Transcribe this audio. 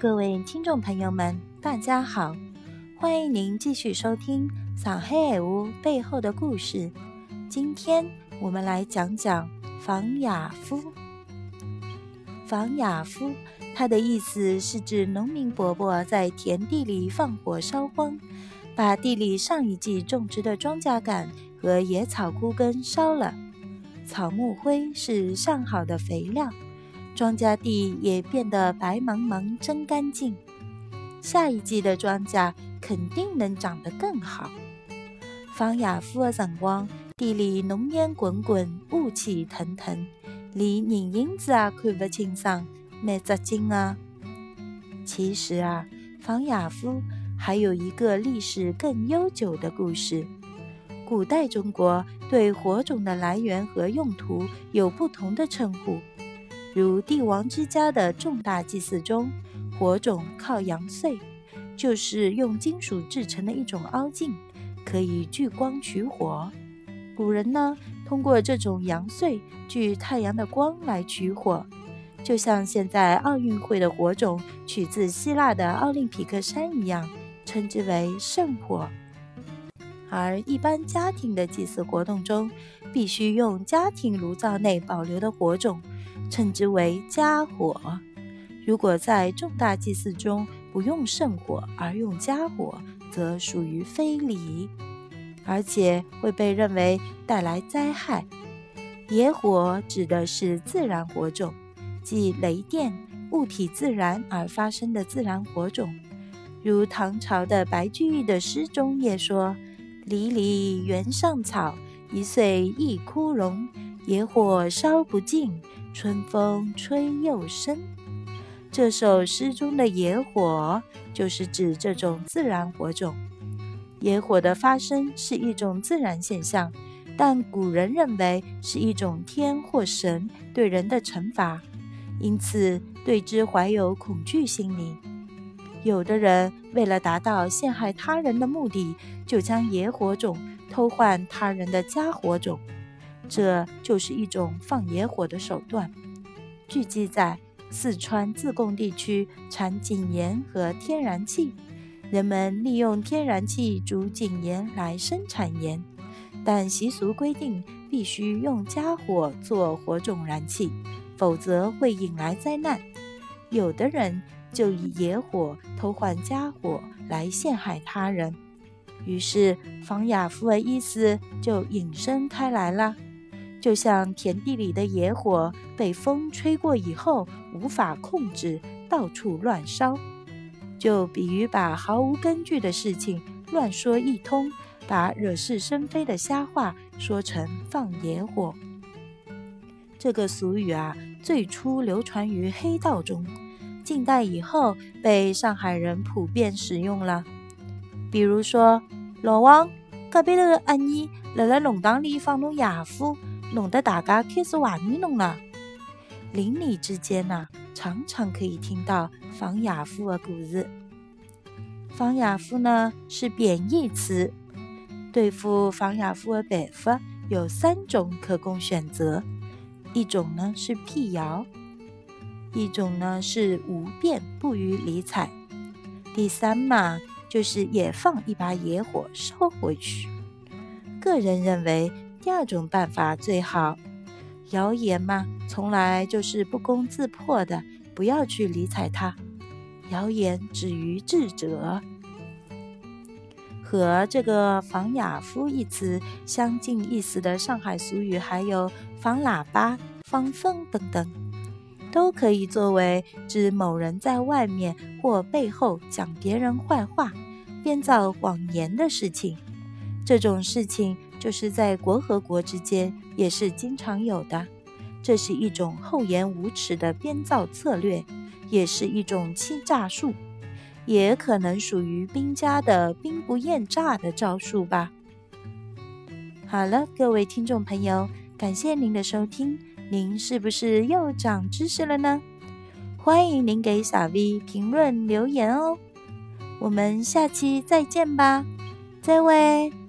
各位听众朋友们，大家好！欢迎您继续收听《上海爱屋背后的故事》。今天我们来讲讲房雅夫。房雅夫，他的意思是指农民伯伯在田地里放火烧荒，把地里上一季种植的庄稼杆和野草枯根烧了。草木灰是上好的肥料。庄稼地也变得白茫茫、真干净，下一季的庄稼肯定能长得更好。方雅夫的辰光，地里浓烟滚滚，雾气腾腾，连人影子也看不清桑，蛮扎劲啊！其实啊，方雅夫还有一个历史更悠久的故事。古代中国对火种的来源和用途有不同的称呼。如帝王之家的重大祭祀中，火种靠阳穗，就是用金属制成的一种凹镜，可以聚光取火。古人呢，通过这种阳穗聚太阳的光来取火，就像现在奥运会的火种取自希腊的奥林匹克山一样，称之为圣火。而一般家庭的祭祀活动中，必须用家庭炉灶内保留的火种。称之为家火。如果在重大祭祀中不用圣火而用家火，则属于非礼，而且会被认为带来灾害。野火指的是自然火种，即雷电、物体自燃而发生的自然火种。如唐朝的白居易的诗中也说：“离离原上草，一岁一枯荣。野火烧不尽。”春风吹又生。这首诗中的野火，就是指这种自然火种。野火的发生是一种自然现象，但古人认为是一种天或神对人的惩罚，因此对之怀有恐惧心理。有的人为了达到陷害他人的目的，就将野火种偷换他人的家火种。这就是一种放野火的手段。据记载，四川自贡地区产井盐和天然气，人们利用天然气煮井盐来生产盐，但习俗规定必须用家火做火种燃气，否则会引来灾难。有的人就以野火偷换家火来陷害他人，于是房雅夫的意思就引申开来了。就像田地里的野火被风吹过以后无法控制，到处乱烧，就比喻把毫无根据的事情乱说一通，把惹是生非的瞎话说成放野火。这个俗语啊，最初流传于黑道中，近代以后被上海人普遍使用了。比如说，老王隔壁头的阿姨辣辣弄堂里放侬野火。弄得大家开始怀疑侬了。邻里之间呢，常常可以听到防雅夫的故事。防雅夫呢是贬义词，对付防雅夫的办法有三种可供选择：一种呢是辟谣，一种呢是无辩不予理睬，第三嘛就是也放一把野火烧回去。个人认为。第二种办法最好，谣言嘛，从来就是不攻自破的，不要去理睬它。谣言止于智者。和这个“防雅夫”一词相近意思的上海俗语还有“防喇叭”“防风”等等，都可以作为指某人在外面或背后讲别人坏话、编造谎言的事情。这种事情。就是在国和国之间也是经常有的，这是一种厚颜无耻的编造策略，也是一种欺诈术，也可能属于兵家的兵不厌诈的招数吧。好了，各位听众朋友，感谢您的收听，您是不是又长知识了呢？欢迎您给小 V 评论留言哦，我们下期再见吧，再会。